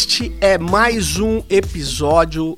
Este é mais um episódio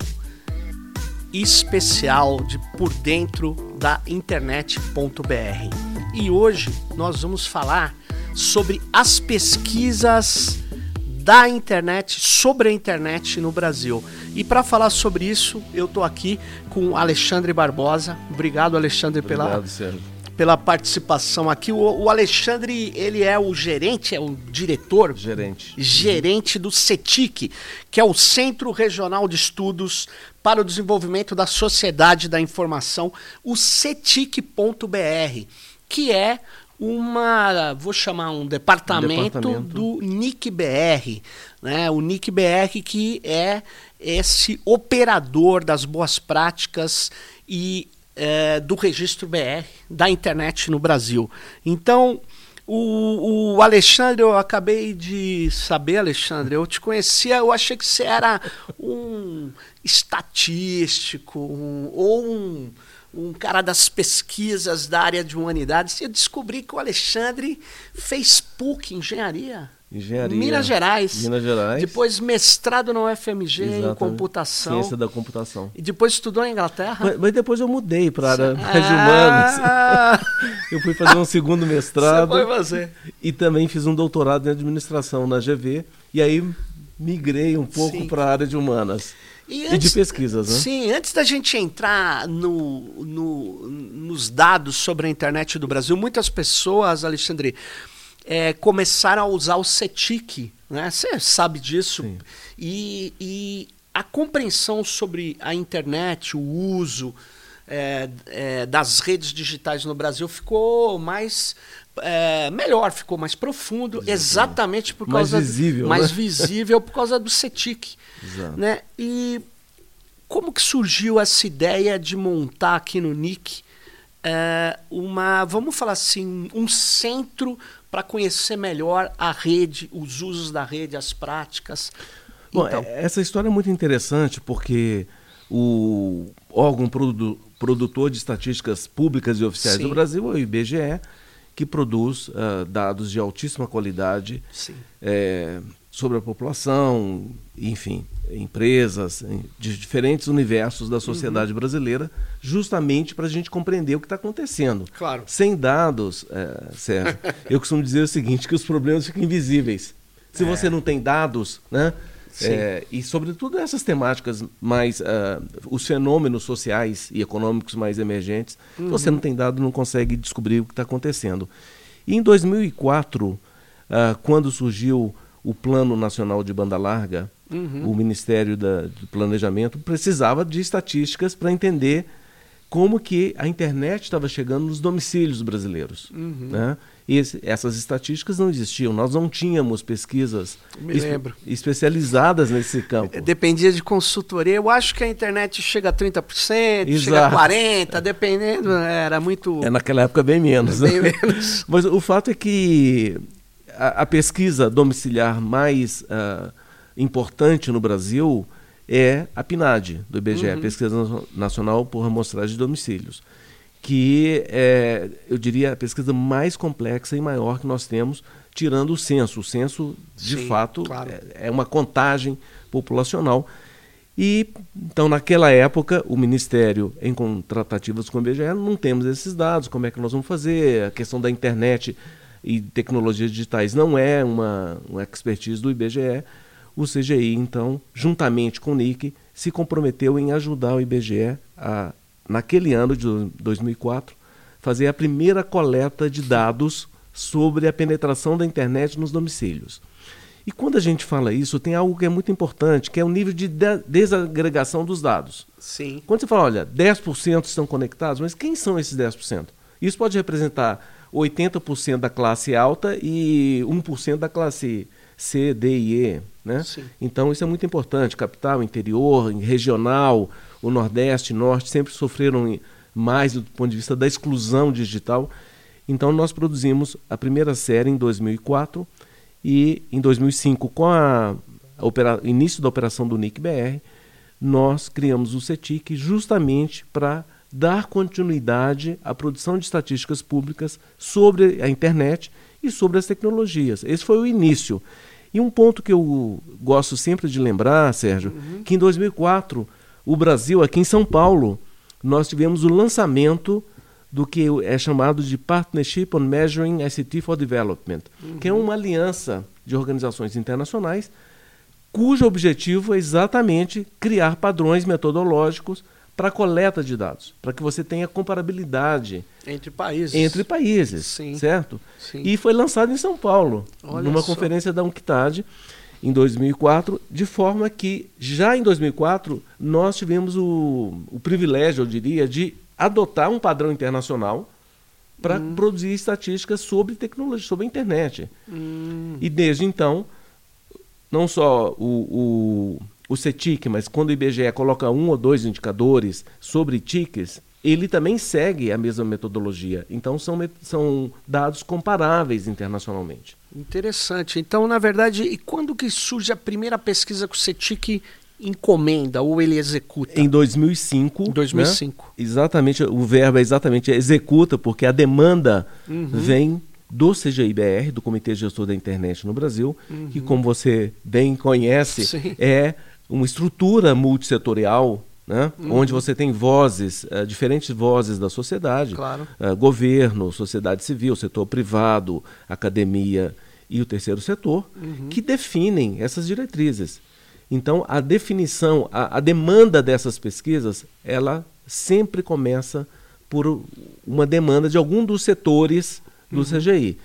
especial de Por Dentro da Internet.br. E hoje nós vamos falar sobre as pesquisas da internet, sobre a internet no Brasil. E para falar sobre isso, eu estou aqui com Alexandre Barbosa. Obrigado, Alexandre, Obrigado, pela, Sérgio. Pela participação aqui. O, o Alexandre, ele é o gerente, é o diretor, Gerente. gerente do CETIC, que é o Centro Regional de Estudos para o Desenvolvimento da Sociedade da Informação, o cetic.br, que é uma, vou chamar um departamento, departamento. do NIC-BR, né? O NIC-BR que é esse operador das boas práticas e eh, do registro BR da internet no Brasil. Então, o, o Alexandre, eu acabei de saber, Alexandre, eu te conhecia, eu achei que você era um estatístico um- ou um, um cara das pesquisas da área de humanidades. E eu descobri que o Alexandre fez PUC, engenharia. Engenharia. Minas Gerais. Minas Gerais. Depois mestrado na UFMG em Exatamente. computação. Ciência da computação. E depois estudou na Inglaterra. Mas, mas depois eu mudei para a área mais de humanas. Ah, Eu fui fazer um segundo você mestrado foi fazer. e também fiz um doutorado em administração na GV. E aí migrei um pouco para a área de humanas. E de pesquisas, né? Sim, antes da gente entrar no, no- nos dados sobre a internet do Brasil, muitas pessoas, Alexandre, eh, começaram a usar o CETIC, né? Você sabe disso. E, e a compreensão sobre a internet, o uso eh, eh, das redes digitais no Brasil ficou mais eh, melhor, ficou mais profundo, exatamente por Mais causa visível, mais né? visível por causa do CETIC Exato. né? E como que surgiu essa ideia de montar aqui no NIC é, uma, vamos falar assim, um centro para conhecer melhor a rede, os usos da rede, as práticas? Bom, Então, é- essa história é muito interessante porque o órgão produ- produtor de estatísticas públicas e oficiais Sim. do Brasil é o IBGE, que produz ah, dados de altíssima qualidade sim, é, sobre a população, enfim, empresas em- de diferentes universos da sociedade brasileira, justamente para a gente compreender o que está acontecendo. claro. Sem dados, é, Sérgio, eu costumo dizer o seguinte, que os problemas ficam invisíveis. Se você não tem dados, né? É, e sobretudo essas temáticas mais, ah, os fenômenos sociais e econômicos mais emergentes, se você não tem dado, não consegue descobrir o que está acontecendo. E em 2004, ah, quando surgiu o Plano Nacional de Banda Larga, Uhum. o Ministério da- do Planejamento precisava de estatísticas para entender como que a internet estava chegando nos domicílios brasileiros. Uhum. Né? E esse- essas estatísticas não existiam, nós não tínhamos pesquisas lembro. especializadas nesse campo. Dependia de consultoria. Eu acho que a internet chega a 30%, chega a Exato. 40%, dependendo. Era muito. É naquela época bem menos. né? bem menos. Mas o fato é que a, a pesquisa domiciliar mais ah, importante no Brasil é a PNAD, do IBGE, Uhum. Pesquisa Na- Nacional por Amostragem de Domicílios, que é, eu diria, a pesquisa mais complexa e maior que nós temos, tirando o censo. O censo, de Sim, fato, claro. é, é uma contagem populacional. E, então, naquela época, o Ministério, em contratativas com o IBGE, não temos esses dados, como é que nós vamos fazer, a questão da internet e tecnologias digitais não é uma, uma expertise do IBGE. O CGI, então, juntamente com o NIC, se comprometeu em ajudar o IBGE a, naquele ano de 2004, fazer a primeira coleta de dados sobre a penetração da internet nos domicílios. E quando a gente fala isso, tem algo que é muito importante, que é o nível de de- desagregação dos dados. Sim. Quando você fala, olha, 10% estão conectados, mas quem são esses 10%? Isso pode representar 80% da classe alta e 1% da classe C, D e E. Né? Sim. Então isso é muito importante. Capital, interior, regional, o Nordeste, Norte sempre sofreram mais do ponto de vista da exclusão digital. Então nós produzimos a primeira série em 2004 e em 2005, com a início da operação do NIC-BR, nós criamos o CETIC justamente para dar continuidade à produção de estatísticas públicas sobre a internet e sobre as tecnologias. Esse foi o início. E um ponto que eu gosto sempre de lembrar, Sérgio, uhum. que em 2004, o Brasil, aqui em São Paulo, nós tivemos o lançamento do que é chamado de Partnership on Measuring ICT for Development, uhum. que é uma aliança de organizações internacionais cujo objetivo é exatamente criar padrões metodológicos para coleta de dados, para que você tenha comparabilidade entre países. Entre países, Sim. certo? Sim. E foi lançado em São Paulo, Olha numa só. conferência da UNCTAD em 2004, de forma que já em 2004 nós tivemos o, o privilégio, eu diria, de adotar um padrão internacional para hum. produzir estatísticas sobre tecnologia, sobre a internet. Hum. E desde então, não só o, o, o CETIC, mas quando o IBGE coloca um ou dois indicadores sobre TICs, ele também segue a mesma metodologia. Então, são, são dados comparáveis internacionalmente. Interessante. Então, na verdade, e quando que surge a primeira pesquisa que o CETIC encomenda ou ele executa? Em 2005. Em 2005. Né? Exatamente, o verbo é exatamente executa, porque a demanda uhum. vem do CGIBR, do Comitê Gestor da Internet no Brasil, uhum. que, como você bem conhece, Sim. é uma estrutura multissetorial né? Uhum. onde você tem vozes, uh, diferentes vozes da sociedade, claro. uh, governo, sociedade civil, setor privado, academia e o terceiro setor, uhum. que definem essas diretrizes. Então, a definição, a, a, demanda dessas pesquisas, ela sempre começa por uma demanda de algum dos setores do uhum. CGI.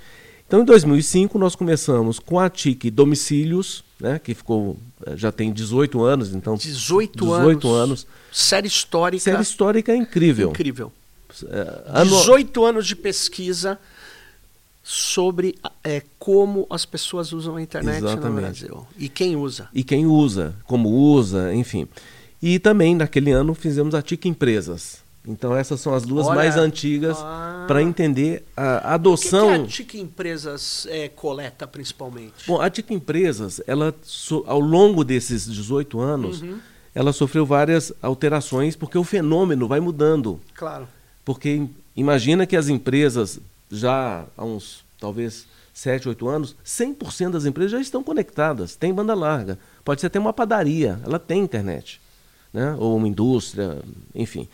Então, em 2005, nós começamos com a TIC Domicílios, né, que ficou eh, já tem 18 anos, então 18, 18 anos. anos. Série histórica. Série histórica é incrível. Incrível. É, ano... 18 anos de pesquisa sobre é, como as pessoas usam a internet Exatamente. no Brasil. E quem usa. E quem usa, como usa, enfim. E também, naquele ano, fizemos a TIC Empresas. Então essas são as duas Olha, mais antigas ah, para entender a adoção. O que, que a TIC Empresas é, coleta principalmente? Bom, a TIC Empresas, ela ao longo desses 18 anos, uhum. ela sofreu várias alterações porque o fenômeno vai mudando. Claro. Porque imagina que as empresas já há uns talvez 7, 8 anos, 100% das empresas já estão conectadas, tem banda larga. Pode ser até uma padaria, ela tem internet, né? Ou uma indústria, enfim.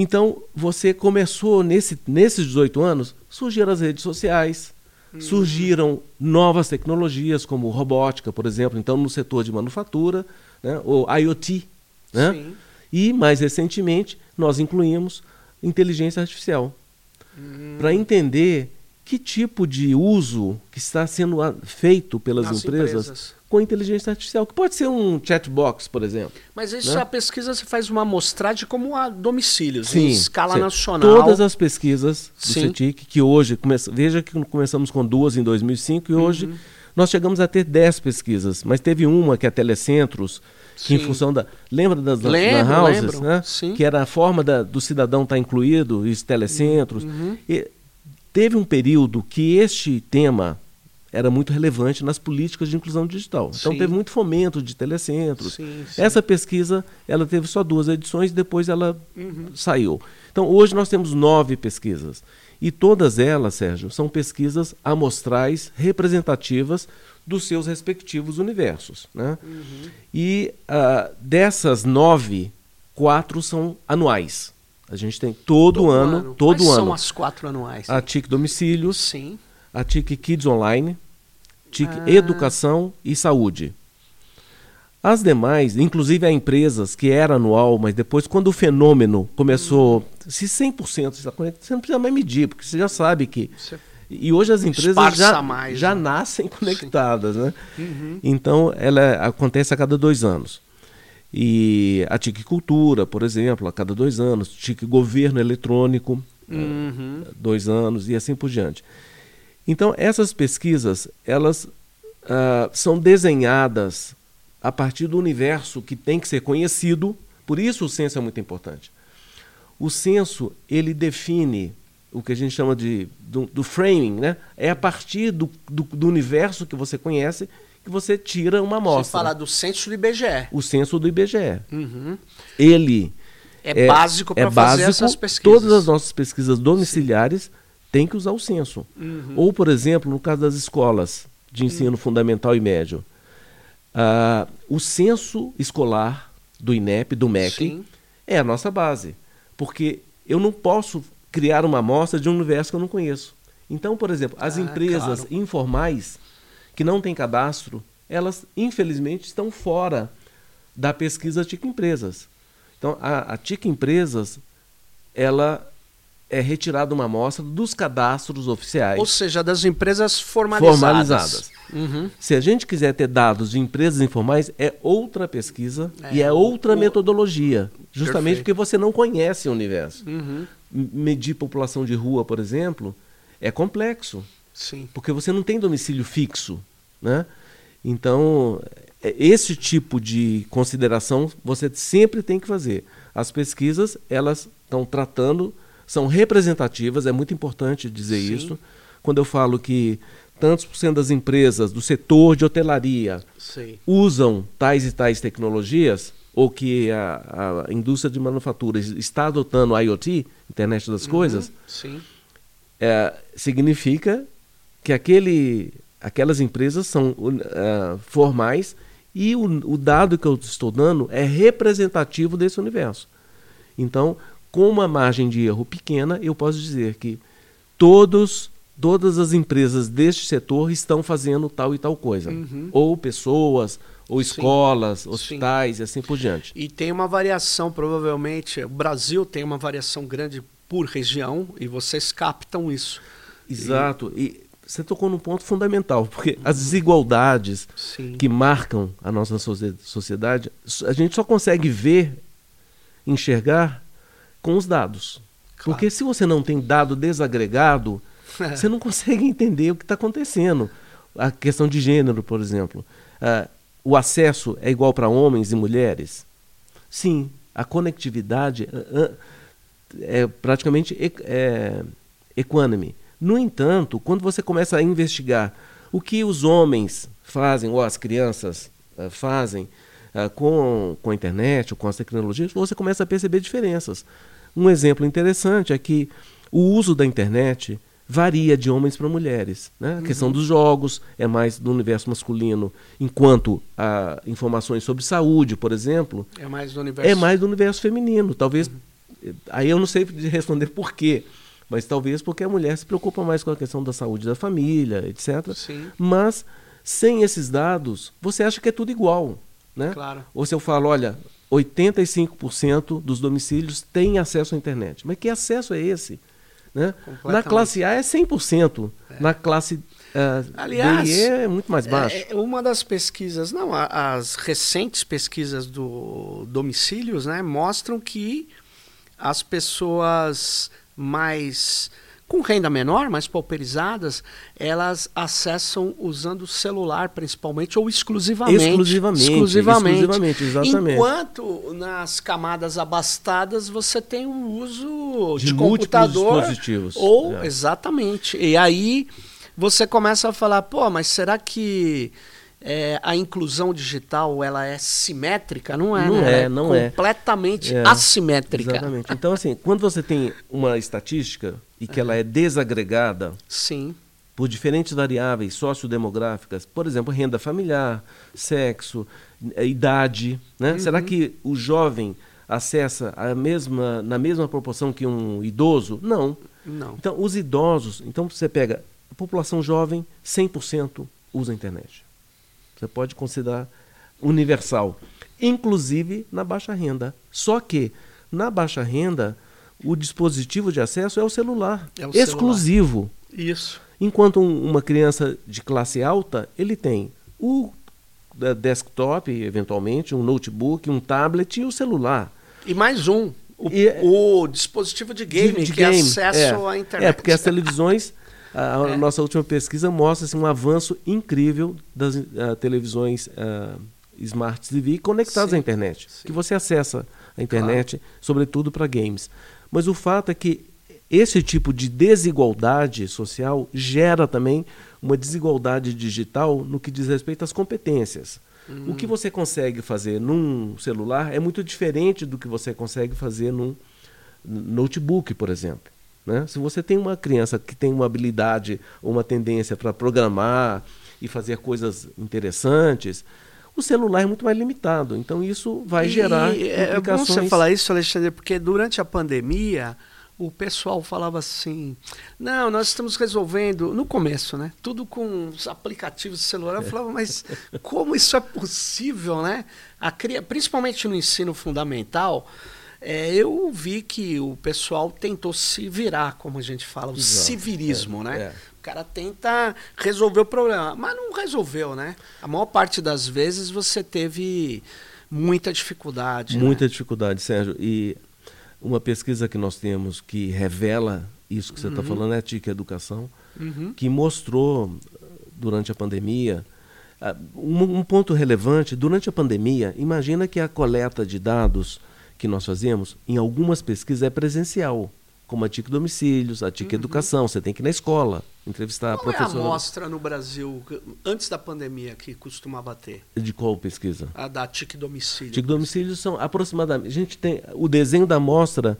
Então, você começou, nesse, nesses 18 anos, surgiram as redes sociais, uhum. surgiram novas tecnologias, como robótica, por exemplo, então no setor de manufatura, né, ou IoT. Né? Sim. E, mais recentemente, nós incluímos inteligência artificial. Uhum. Para entender que tipo de uso que está sendo feito pelas empresas, empresas, com inteligência artificial, que pode ser um chatbox, por exemplo. Mas isso né? a pesquisa você faz uma amostragem como a domicílios, sim, em escala sim. nacional. Todas as pesquisas do sim. CETIC, que hoje, começa, veja que começamos com duas em 2005 e uhum. hoje nós chegamos a ter dez pesquisas, mas teve uma que é Telecentros, que em função da. Lembra das lembro, houses, lembro. né? Sim. Que era a forma da, do cidadão estar tá incluído, os telecentros. Uhum. E teve um período que este tema era muito relevante nas políticas de inclusão digital. Então sim. teve muito fomento de telecentros. Sim, sim. Essa pesquisa ela teve só duas edições, depois ela uhum. saiu. Então hoje nós temos nove pesquisas e todas elas, Sérgio, são pesquisas amostrais representativas dos seus respectivos universos. Né? Uhum. E uh, dessas nove, quatro são anuais. A gente tem todo, todo ano, ano, todo Quais ano. são as quatro anuais? A TIC Domicílios, Sim. A TIC Kids Online, TIC Ah. Educação e Saúde. As demais, inclusive há empresas que era anual, mas depois quando o fenômeno começou, se 100% está conectado, você não precisa mais medir, porque você já sabe que... Você E hoje as empresas já, mais, já né? nascem conectadas, né? Uhum. Então, ela acontece a cada dois anos. E a TIC Cultura, por exemplo, a cada dois anos. TIC Governo Eletrônico, Uhum. dois anos, e assim por diante. Então, essas pesquisas, elas ah, são desenhadas a partir do universo que tem que ser conhecido, por isso o censo é muito importante. O censo, ele define o que a gente chama de do, do framing, né? É a partir do, do, do, universo que você conhece que você tira uma amostra. Você fala do censo do IBGE. O censo do IBGE. Uhum. Ele é, básico para é fazer básico, essas pesquisas. Todas as nossas pesquisas domiciliares têm que usar o censo. Uhum. Ou, por exemplo, no caso das escolas, de ensino hum. fundamental e médio. Uh, o censo escolar do INEP, do MEC, Sim. é a nossa base. Porque eu não posso criar uma amostra de um universo que eu não conheço. Então, por exemplo, as ah, empresas claro. informais que não têm cadastro, elas infelizmente estão fora da pesquisa TIC Empresas. Então, a, a TIC Empresas, ela é retirada uma amostra dos cadastros oficiais. Ou seja, das empresas formalizadas. formalizadas. Uhum. Se a gente quiser ter dados de empresas informais, é outra pesquisa é, e é outra o... metodologia. Justamente Perfeito. porque você não conhece o universo. Uhum. Medir população de rua, por exemplo, é complexo. Sim. Porque você não tem domicílio fixo. Né? Então, é, esse tipo de consideração você sempre tem que fazer. As pesquisas, elas estão tratando são representativas, é muito importante dizer Sim. isso. Quando eu falo que tantos por cento das empresas do setor de hotelaria Sim. usam tais e tais tecnologias, ou que a, a, indústria de manufatura está adotando IoT, internet das uhum, coisas, é, significa que aquele, aquelas empresas são uh, formais e o, o dado que eu estou dando é representativo desse universo. Então, com uma margem de erro pequena, eu posso dizer que todos, todas as empresas deste setor estão fazendo tal e tal coisa. Uhum. Ou pessoas, ou escolas, Sim. hospitais Sim. e assim por diante. E tem uma variação, provavelmente, o Brasil tem uma variação grande por região e vocês captam isso. Exato. E, e você tocou num ponto fundamental, porque as desigualdades Sim. que marcam a nossa sociedade, a gente só consegue ver, enxergar com os dados. Claro. Porque se você não tem dado desagregado, você não consegue entender o que está acontecendo. A questão de gênero, por exemplo. Uh, o acesso é igual para homens e mulheres? Sim, a conectividade uh, uh, é praticamente é, equânime. No entanto, quando você começa a investigar o que os homens fazem, ou as crianças fazem, uh, com, com a internet, ou com as tecnologias, você começa a perceber diferenças. Um exemplo interessante é que o uso da internet varia de homens para mulheres. Né? A uhum. questão dos jogos é mais do universo masculino, enquanto a informações sobre saúde, por exemplo, é mais do universo, é mais do universo feminino. Talvez, uhum. aí eu não sei responder por quê, mas talvez porque a mulher se preocupa mais com a questão da saúde da família, etc. Sim. Mas sem esses dados, você acha que é tudo igual. Né? Claro. Ou se eu falo, olha, 85% dos domicílios têm acesso à internet. Mas que acesso é esse? Né? Na classe A é 100%. É. Na classe uh, Aliás, B é muito mais baixo. É, uma das pesquisas, não, as recentes pesquisas do domicílios né, mostram que as pessoas mais com renda menor, mais pauperizadas, elas acessam usando o celular principalmente ou exclusivamente. Exclusivamente. Exclusivamente, exclusivamente exatamente. Enquanto nas camadas abastadas você tem o uso de, de computador dispositivos. ou é. exatamente. E aí você começa a falar, pô, mas será que é, a inclusão digital ela é simétrica, não é? Não né? é, não é. Completamente é. assimétrica. Exatamente. Então, assim, quando você tem uma estatística e que ela é desagregada Sim. por diferentes variáveis sociodemográficas, por exemplo, renda familiar, sexo, eh, idade, né? Uhum. Será que o jovem acessa a mesma, na mesma proporção que um idoso? Não. Não. Então, os idosos, então você pega a população jovem, 100% usa a internet. Você pode considerar universal, inclusive na baixa renda. Só que na baixa renda, o dispositivo de acesso é o celular, é o exclusivo. Celular. Isso. Enquanto um, uma criança de classe alta, ele tem o desktop, eventualmente, um notebook, um tablet e o celular. E mais um. O, e, o dispositivo de game, de, de que game, é acesso é, à internet. É, porque as televisões a, é. nossa última pesquisa mostra assim, um avanço incrível das uh, televisões uh, Smart TV conectadas Sim. à internet. Sim. Que você acessa a internet, claro. sobretudo para games. Mas o fato é que esse tipo de desigualdade social gera também uma desigualdade digital no que diz respeito às competências. Hum. O que hum. você consegue fazer num celular é muito diferente do que você consegue fazer num notebook, por exemplo. Né? Se você tem uma criança que tem uma habilidade, uma tendência para programar e fazer coisas interessantes. O celular é muito mais limitado, então isso vai E gerar é bom implicações. você falar isso, Alexandre, porque durante a pandemia o pessoal falava assim: não, nós estamos resolvendo, no começo, né? Tudo com os aplicativos de celular. Eu falava, mas como isso é possível, né? A, cria- principalmente no ensino fundamental, é, eu vi que o pessoal tentou se virar, como a gente fala, o Exato, civilismo, é, né? é. O cara tenta resolver o problema, mas não resolveu, né? A maior parte das vezes você teve muita dificuldade. né? Muita dificuldade, Sérgio. E uma pesquisa que nós temos que revela isso que você está falando é a TIC Educação, Uhum. que mostrou durante a pandemia ah, um, um ponto relevante. Durante a pandemia, imagina que a coleta de dados que nós fazemos, em algumas pesquisas, é presencial, como a TIC Domicílios, a TIC Educação. Você tem que ir na escola entrevistar Qual é a amostra no Brasil, antes da pandemia, que costumava ter? De qual pesquisa? A da TIC Domicílio. TIC domicílios são aproximadamente. A gente tem. O desenho da amostra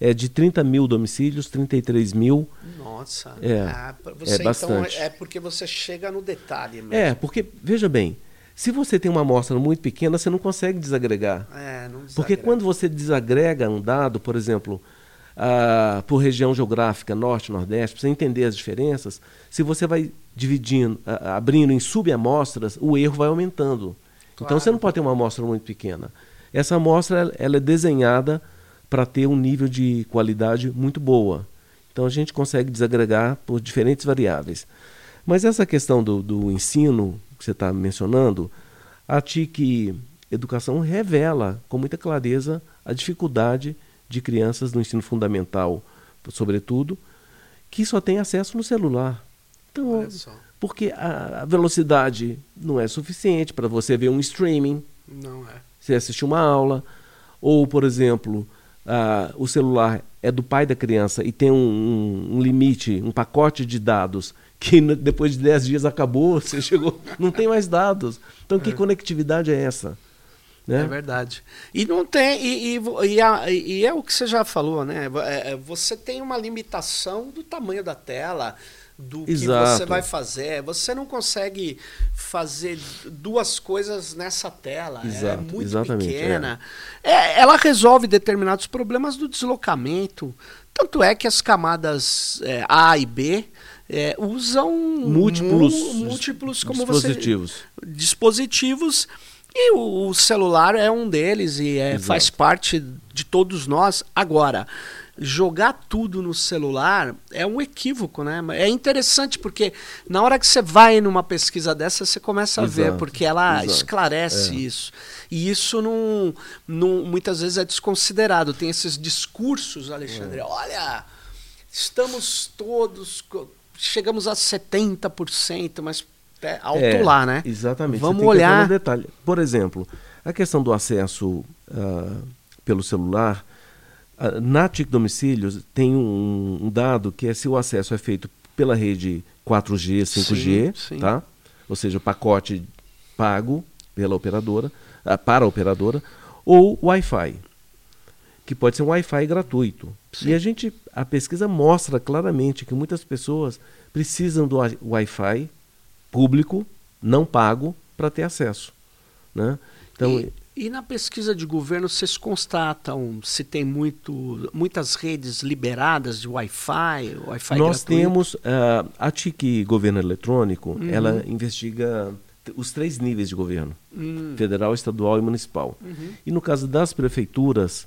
é de 30 mil domicílios, 33 mil. Nossa. É, Ah, pra é você, então, bastante. é porque você chega no detalhe mesmo. É, porque, veja bem, se você tem uma amostra muito pequena, você não consegue desagregar. É, não Porque desagrega. quando você desagrega um dado, por exemplo, ah, por região geográfica, norte, nordeste, para você entender as diferenças, se você vai dividindo, ah, abrindo em subamostras, o erro vai aumentando. Então Claro. você não pode ter uma amostra muito pequena. Essa amostra ela- ela é desenhada para ter um nível de qualidade muito boa. Então a gente consegue desagregar por diferentes variáveis. Mas essa questão do, do ensino que você está mencionando, a TIC Educação revela com muita clareza a dificuldade de crianças no ensino fundamental, sobretudo, que só têm acesso no celular. Então, porque a velocidade não é suficiente para você ver um streaming, Não é. você assistir uma aula, ou, por exemplo, ah, o celular é do pai da criança e tem um, um- um limite, um pacote de dados que depois de 10 dias acabou, você chegou, não tem mais dados. Então, que conectividade é essa? Né? É verdade. E não tem. E, e e a- e é o que você já falou, né? É, é, Você tem uma limitação do tamanho da tela, do que Exato. você vai fazer. Você não consegue fazer duas coisas nessa tela. é Exato, muito exatamente, pequena. É, ela resolve determinados problemas do deslocamento. Tanto é que as camadas é, A e B é, usam Múltiplos, múltiplos como dispositivos. você dispositivos e o, o celular é um deles e é, faz parte de todos nós. Agora, jogar tudo no celular é um equívoco, né? É interessante porque na hora que você vai numa pesquisa dessa, você começa a ver, Exato, porque ela exato. esclarece É. isso. E isso não, não, muitas vezes é desconsiderado. Tem esses discursos, É. Alexandre. Olha, estamos todos. Chegamos a 70%, mas é alto É, lá, né? Exatamente. Vamos olhar. no detalhe. Por exemplo, a questão do acesso ah, pelo celular, na TIC Domicílios tem um, um dado que é se o acesso é feito pela rede 4G, 5G, Sim, sim. tá? ou seja, o pacote pago pela operadora, ah, para a operadora, ou Wi-Fi, que pode ser um Wi-Fi gratuito. Sim. E a gente, a pesquisa mostra claramente que muitas pessoas precisam do Wi- Wi-Fi público, não pago, para ter acesso. Né? Então, e, e na pesquisa de governo, vocês constatam se tem muito, muitas redes liberadas de Wi-Fi, Wi-Fi nós gratuito? temos ah, a TIC Governo Eletrônico, Uhum. ela investiga os três níveis de governo, Hum, federal, estadual e municipal. uhum. E no caso das prefeituras,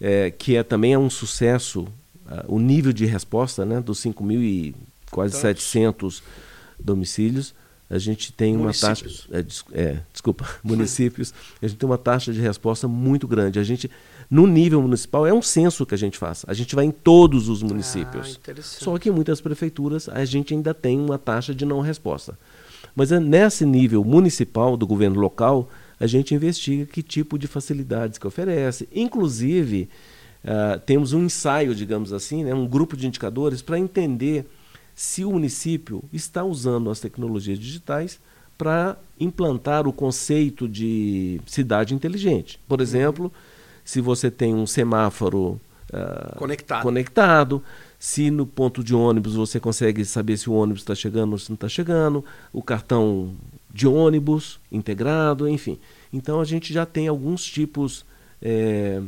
eh, que é também é um sucesso, ah, o nível de resposta né, dos 5 mil e quase Tantos. 700 domicílios, a gente tem uma taxa. Municípios. É, é, desculpa, municípios, a gente tem uma taxa de resposta muito grande. A gente, no nível municipal, é um censo que a gente faz. A gente vai em todos os Ah, municípios. interessante. Só que em muitas prefeituras a gente ainda tem uma taxa de não resposta. Mas é nesse nível municipal do governo local, a gente investiga que tipo de facilidades que oferece. Inclusive, ah, temos um ensaio, digamos assim, né, um grupo de indicadores para entender se o município está usando as tecnologias digitais para implantar o conceito de cidade inteligente. Por exemplo, se você tem um semáforo ah, Conectado. conectado, se no ponto de ônibus você consegue saber se o ônibus está chegando ou se não está chegando, o cartão de ônibus integrado, enfim. Então a gente já tem alguns tipos é,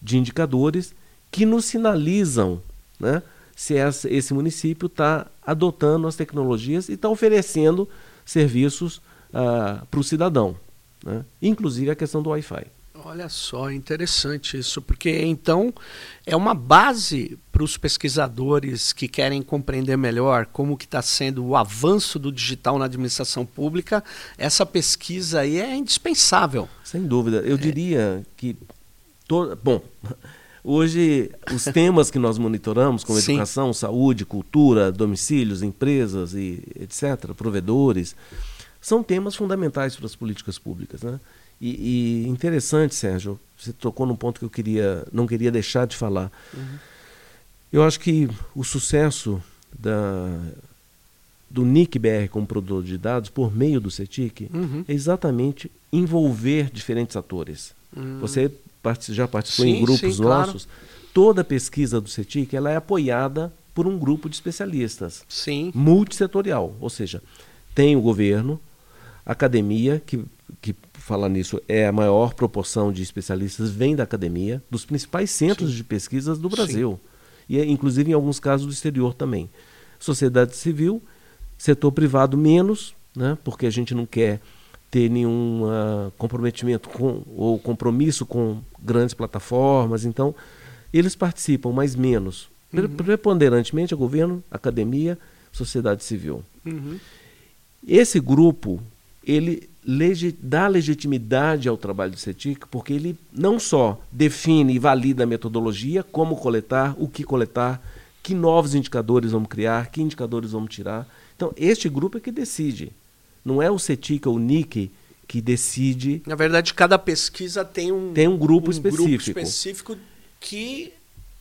de indicadores que nos sinalizam né, se esse município está adotando as tecnologias e está oferecendo serviços uh, para o cidadão, né? inclusive a questão do Wi-Fi. Olha só, interessante isso, porque então é uma base para os pesquisadores que querem compreender melhor como que está sendo o avanço do digital na administração pública. Essa pesquisa aí é indispensável. Sem dúvida. Eu é. diria que, to... bom, hoje os temas que nós monitoramos, como Sim. educação, saúde, cultura, domicílios, empresas e etc., provedores, são temas fundamentais para as políticas públicas, né? E, e, interessante, Sérgio, você tocou num ponto que eu queria, não queria deixar de falar. Uhum. Eu acho que o sucesso da, do NIC-BR como produtor de dados por meio do CETIC uhum. é exatamente envolver diferentes atores. Uhum. Você já participou sim, em grupos sim, nossos. Claro. Toda pesquisa do CETIC ela é apoiada por um grupo de especialistas. Sim. Multissetorial. Ou seja, tem o governo, academia, que, que falar nisso, é a maior proporção de especialistas vem da academia, dos principais centros Sim. de pesquisas do Brasil. Sim. E inclusive em alguns casos do exterior também. Sociedade civil, setor privado menos, né, porque a gente não quer ter nenhum uh, comprometimento com, ou compromisso com grandes plataformas. Então, eles participam, mas menos. Uhum. Preponderantemente é governo, academia, sociedade civil. Uhum. Esse grupo, ele legi dá legitimidade ao trabalho do CETIC, porque ele não só define e valida a metodologia, como coletar, o que coletar, que novos indicadores vamos criar, que indicadores vamos tirar. Então, este grupo é que decide. Não é o CETIC ou o NIC que decide. Na verdade, cada pesquisa tem um, tem um grupo um específico. Grupo específico que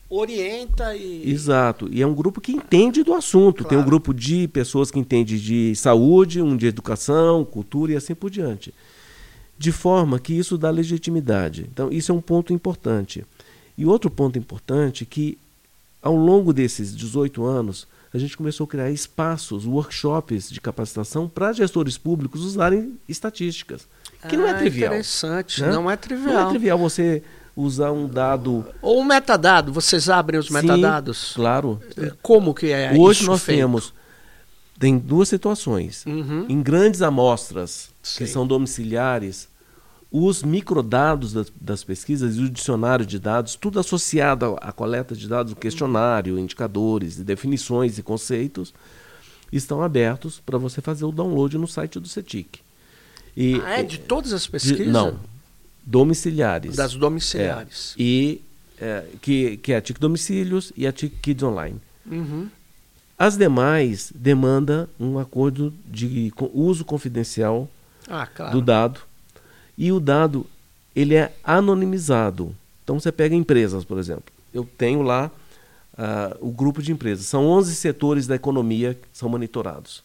orienta e. Exato. E é um grupo que entende do assunto. Claro. Tem um grupo de pessoas que entendem de saúde, um de educação, cultura e assim por diante. De forma que isso dá legitimidade. Então, isso é um ponto importante. E outro ponto importante é que, ao longo desses 18 anos, a gente começou a criar espaços, workshops de capacitação para gestores públicos usarem estatísticas. Que ah, não é ah, trivial. Interessante, né? não é trivial. Não é trivial você usar um dado. Ou um metadado, vocês abrem os Sim, metadados? Claro. Como que é Hoje nós feito? temos. Tem duas situações. Uhum. Em grandes amostras, Sim. que são domiciliares, os microdados das, das, pesquisas e o dicionário de dados, tudo associado à, à coleta de dados, o questionário, indicadores, definições e conceitos, estão abertos para você fazer o download no site do CETIC. E, ah, é de todas as pesquisas? De, não, domiciliares. Das domiciliares. É, e é, que, que é a TIC Domicílios e a TIC Kids Online. Uhum. As demais demanda um acordo de uso confidencial ah, claro. do dado. E o dado ele é anonimizado. Então você pega empresas, por exemplo. Eu tenho lá uh, o grupo de empresas. São 11 setores da economia que são monitorados.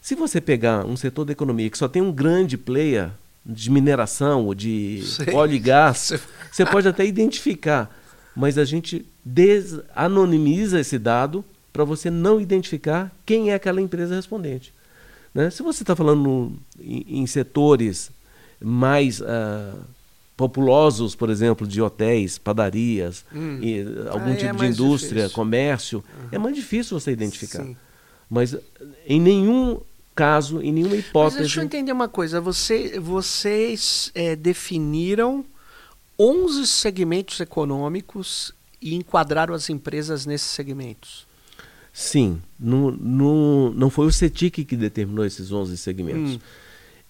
Se você pegar um setor da economia que só tem um grande player, de mineração ou de Sei. óleo e gás, você pode até identificar, mas a gente desanonimiza esse dado para você não identificar quem é aquela empresa respondente. Né? Se você está falando no, em, em, setores mais uh, populosos, por exemplo, de hotéis, padarias, hum. e, algum Aí tipo é de indústria, difícil. comércio, uhum. é mais difícil você identificar. Sim. Mas em nenhum caso, em nenhuma hipótese. Mas deixa eu entender uma coisa. Você, vocês é, definiram 11 segmentos econômicos e enquadraram as empresas nesses segmentos. Sim. No, no, não foi o CETIC que determinou esses 11 segmentos. Hum.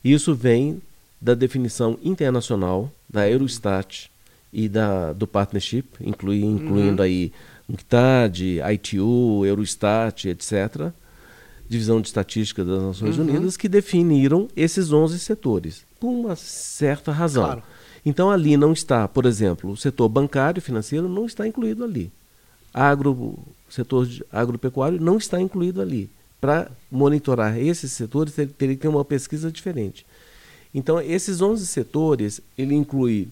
Isso vem da definição internacional da Eurostat e da, do partnership, inclui, incluindo uhum. aí UNCTAD, ITU, Eurostat, etc Divisão de Estatística das Nações uhum. Unidas, que definiram esses 11 setores, por uma certa razão. Claro. Então ali não está, por exemplo, o setor bancário financeiro não está incluído ali. Agro, setor agropecuário não está incluído ali. Para monitorar esses setores, teria que ter uma pesquisa diferente. Então, esses 11 setores, ele inclui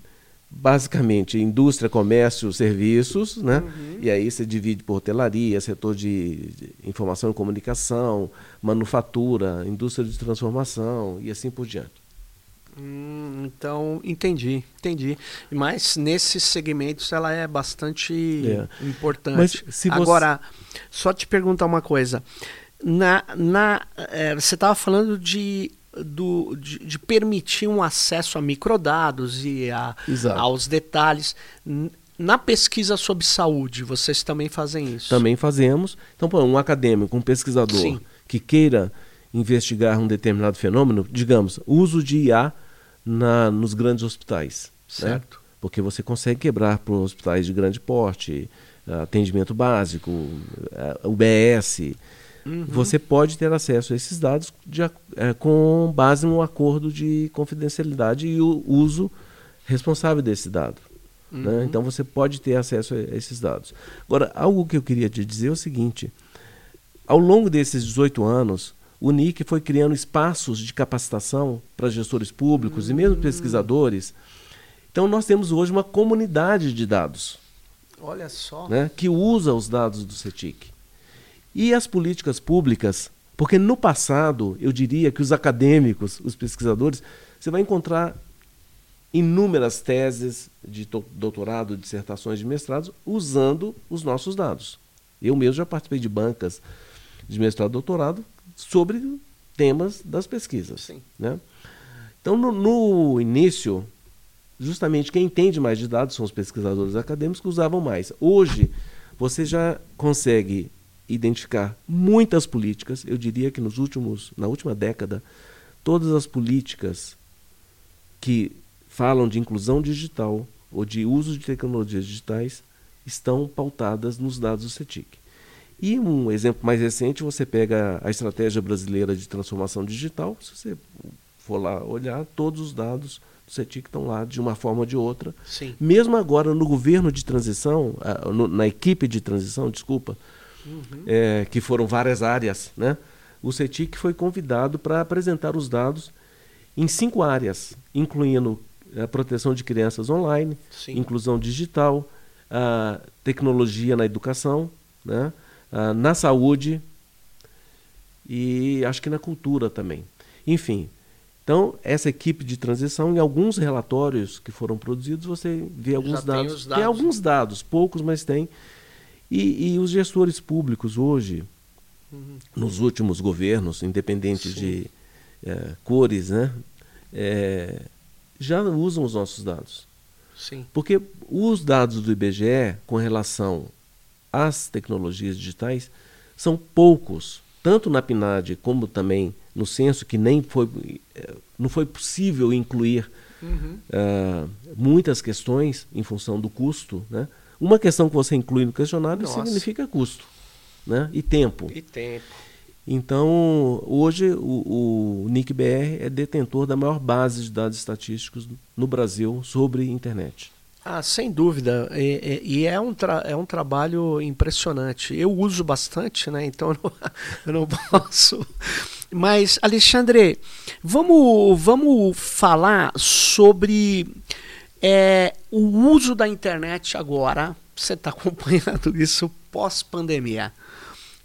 basicamente indústria, comércio, serviços, né? Uhum. E aí você divide por hotelaria, setor de, informação e comunicação, manufatura, indústria de transformação e assim por diante. Hum, então, entendi, entendi. Mas nesses segmentos ela é bastante é. importante. Você... Agora, só te perguntar uma coisa. Na, na, é, você estava falando de do, de, de, permitir um acesso a microdados e a, aos detalhes. Na pesquisa sobre saúde, vocês também fazem isso? Também fazemos. Então, um acadêmico, um pesquisador Sim. que queira investigar um determinado fenômeno, digamos, uso de IA na, nos grandes hospitais. Né? Certo. Né? Porque você consegue quebrar para hospitais de grande porte, atendimento básico, UBS, Uhum. Você pode ter acesso a esses dados de, é, com base no acordo de confidencialidade e o uso responsável desse dado. Né? Uhum. Né? Então você pode ter acesso a esses dados. Agora, algo que eu queria te dizer é o seguinte: ao longo desses 18 anos, o NIC foi criando espaços de capacitação para gestores públicos uhum. e mesmo hum. pesquisadores. Então nós temos hoje uma comunidade de dados. Olha só. Né, que usa os dados do CETIC. E as políticas públicas, porque no passado eu diria que os acadêmicos, os pesquisadores, você vai encontrar inúmeras teses de doutorado, dissertações de mestrados usando os nossos dados. Eu mesmo já participei de bancas de mestrado e doutorado sobre temas das pesquisas. Sim. Né? Então, no, no, início, justamente quem entende mais de dados são os pesquisadores acadêmicos que usavam mais. Hoje, você já consegue identificar muitas políticas. Eu diria que nos últimos, na última década, todas as políticas que falam de inclusão digital ou de uso de tecnologias digitais estão pautadas nos dados do CETIC. E um exemplo mais recente, você pega a Estratégia Brasileira de Transformação Digital, se você for lá olhar, todos os dados do CETIC estão lá de uma forma ou de outra. Sim. Mesmo agora no governo de transição, na equipe de transição, desculpa, uhum. é, que foram várias áreas, né? o CETIC foi convidado para apresentar os dados em cinco áreas, incluindo a proteção de crianças online, Sim. inclusão digital, a tecnologia na educação, né? na saúde e acho que na cultura também. Enfim, então essa equipe de transição, em alguns relatórios que foram produzidos, você vê alguns dados. Tem, dados. tem alguns dados, poucos, mas tem. E, e os gestores públicos hoje, uhum. nos últimos governos, independente de é, cores, né, é, já usam os nossos dados. Sim. Porque os dados do IBGE com relação às tecnologias digitais são poucos, tanto na PNAD como também no censo, que nem foi, é, não foi possível incluir uhum. uh, muitas questões em função do custo, né? Uma questão que você inclui no questionário Nossa. significa custo né? e tempo. E tempo. Então, hoje o, o NIC-BR é detentor da maior base de dados estatísticos no Brasil sobre internet. Ah, sem dúvida. E, e, e é, um é um trabalho impressionante. Eu uso bastante, né? Então eu não, eu não posso. Mas, Alexandre, vamos, vamos falar sobre é, o uso da internet agora, você está acompanhando isso pós-pandemia.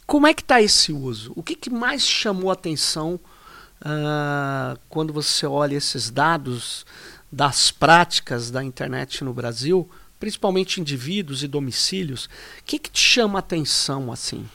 Como é que está esse uso? O que, que mais chamou atenção uh, quando você olha esses dados das práticas da internet no Brasil, principalmente indivíduos e domicílios? O que, que te chama a atenção assim?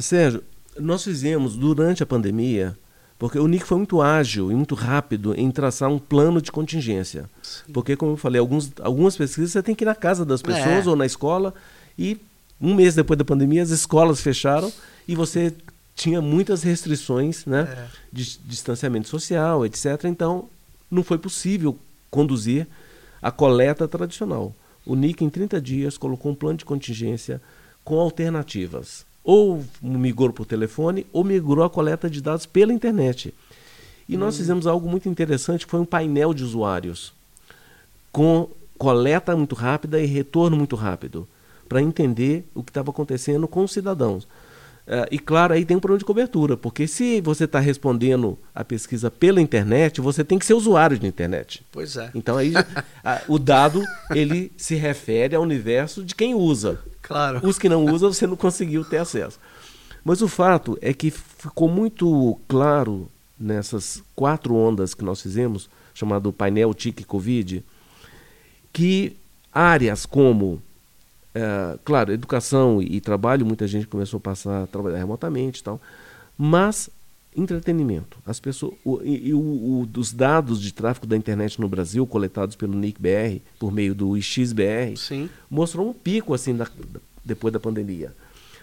Sérgio, nós fizemos durante a pandemia porque o NIC foi muito ágil e muito rápido em traçar um plano de contingência. Sim. Porque, como eu falei, alguns, algumas pesquisas você tem que ir na casa das pessoas é. ou na escola e um mês depois da pandemia as escolas fecharam e você tinha muitas restrições né, é. de distanciamento social, etc. Então, não foi possível conduzir a coleta tradicional. O NIC, em 30 dias, colocou um plano de contingência com alternativas ou migrou por telefone ou migrou a coleta de dados pela internet. E hum. nós fizemos algo muito interessante, foi um painel de usuários com coleta muito rápida e retorno muito rápido, para entender o que estava acontecendo com os cidadãos. Uh, e claro, aí tem um problema de cobertura, porque se você está respondendo a pesquisa pela internet, você tem que ser usuário de internet. Pois é. Então aí a, o dado ele se refere ao universo de quem usa. Claro. Os que não usam, você não conseguiu ter acesso. Mas o fato é que ficou muito claro nessas quatro ondas que nós fizemos, chamado painel TIC Covid, que áreas como é, claro, educação e, trabalho, muita gente começou a passar a trabalhar remotamente e tal, mas entretenimento. As pessoas, o, e, o, o, dos dados de tráfego da internet no Brasil, coletados pelo NICBR, por meio do XBR, Sim. mostrou um pico assim da, depois da pandemia.